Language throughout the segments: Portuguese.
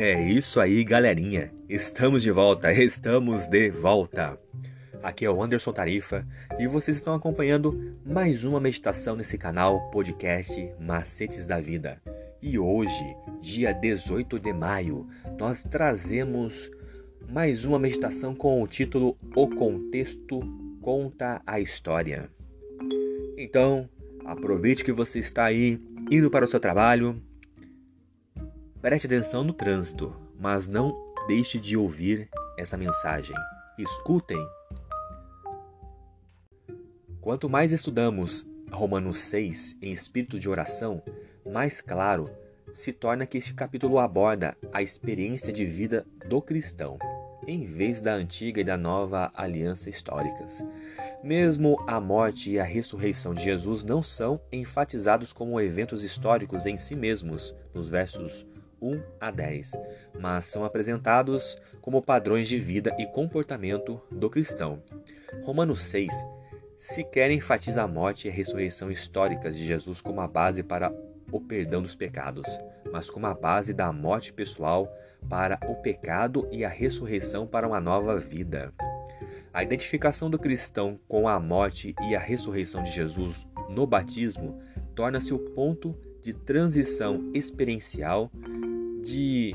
É isso aí, galerinha. Estamos de volta, estamos de volta. Aqui é o Anderson Tarifa e vocês estão acompanhando mais uma meditação nesse canal podcast Macetes da Vida. E hoje, dia 18 de maio, nós trazemos mais uma meditação com o título O Contexto Conta a História. Então, aproveite que você está aí indo para o seu trabalho, Preste atenção no trânsito, mas não deixe de ouvir essa mensagem. Escutem. Quanto mais estudamos Romanos 6 em espírito de oração, mais claro se torna que este capítulo aborda a experiência de vida do cristão, em vez da antiga e da nova aliança históricas. Mesmo a morte e a ressurreição de Jesus não são enfatizados como eventos históricos em si mesmos, nos versos 1 a 10, mas são apresentados como padrões de vida e comportamento do cristão. Romanos 6 sequer enfatiza a morte e a ressurreição históricas de Jesus como a base para o perdão dos pecados, mas como a base da morte pessoal para o pecado e a ressurreição para uma nova vida. A identificação do cristão com a morte e a ressurreição de Jesus no batismo torna-se o ponto de transição experiencial de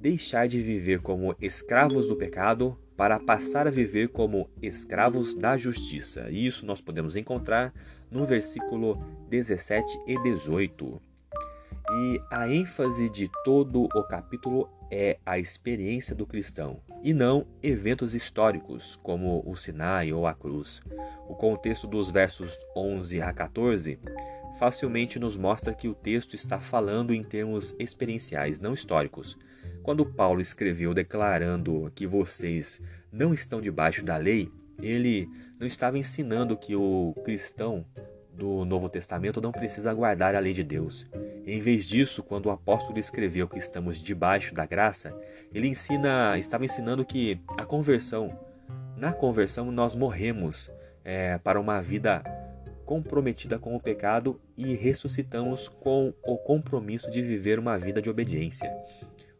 deixar de viver como escravos do pecado para passar a viver como escravos da justiça. Isso nós podemos encontrar no versículo 17 e 18. E a ênfase de todo o capítulo é a experiência do cristão e não eventos históricos como o Sinai ou a cruz. O contexto dos versos 11 a 14 facilmente nos mostra que o texto está falando em termos experienciais, não históricos. Quando Paulo escreveu declarando que vocês não estão debaixo da lei, ele não estava ensinando que o cristão do Novo Testamento não precisa guardar a lei de Deus. Em vez disso, quando o apóstolo escreveu que estamos debaixo da graça, ele ensina, estava ensinando que a conversão, na conversão nós morremos é, para uma vida comprometida com o pecado e ressuscitamos com o compromisso de viver uma vida de obediência.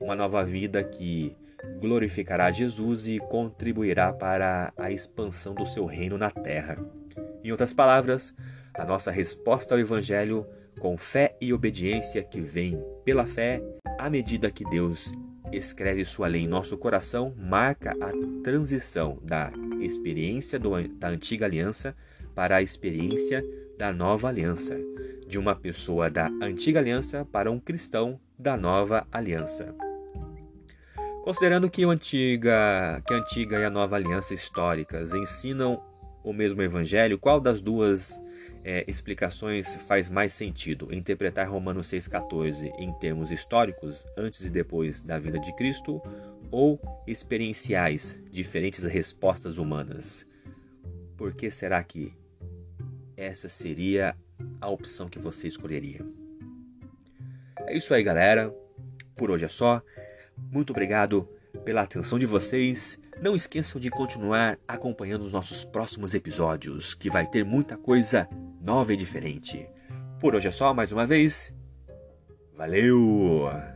Uma nova vida que glorificará Jesus e contribuirá para a expansão do seu reino na terra. Em outras palavras, a nossa resposta ao Evangelho com fé e obediência que vem pela fé, à medida que Deus escreve sua lei em nosso coração, marca a transição da experiência do, da antiga aliança para a experiência da nova aliança, de uma pessoa da antiga aliança para um cristão da nova aliança. Considerando que, antiga, que a antiga e a nova aliança históricas ensinam o mesmo evangelho, qual das duas é, explicações faz mais sentido? Interpretar Romanos 6,14 em termos históricos, antes e depois da vida de Cristo, ou experienciais, diferentes respostas humanas? Por que será que essa seria a opção que você escolheria. É isso aí, galera. Por hoje é só. Muito obrigado pela atenção de vocês. Não esqueçam de continuar acompanhando os nossos próximos episódios, que vai ter muita coisa nova e diferente. Por hoje é só, mais uma vez. Valeu!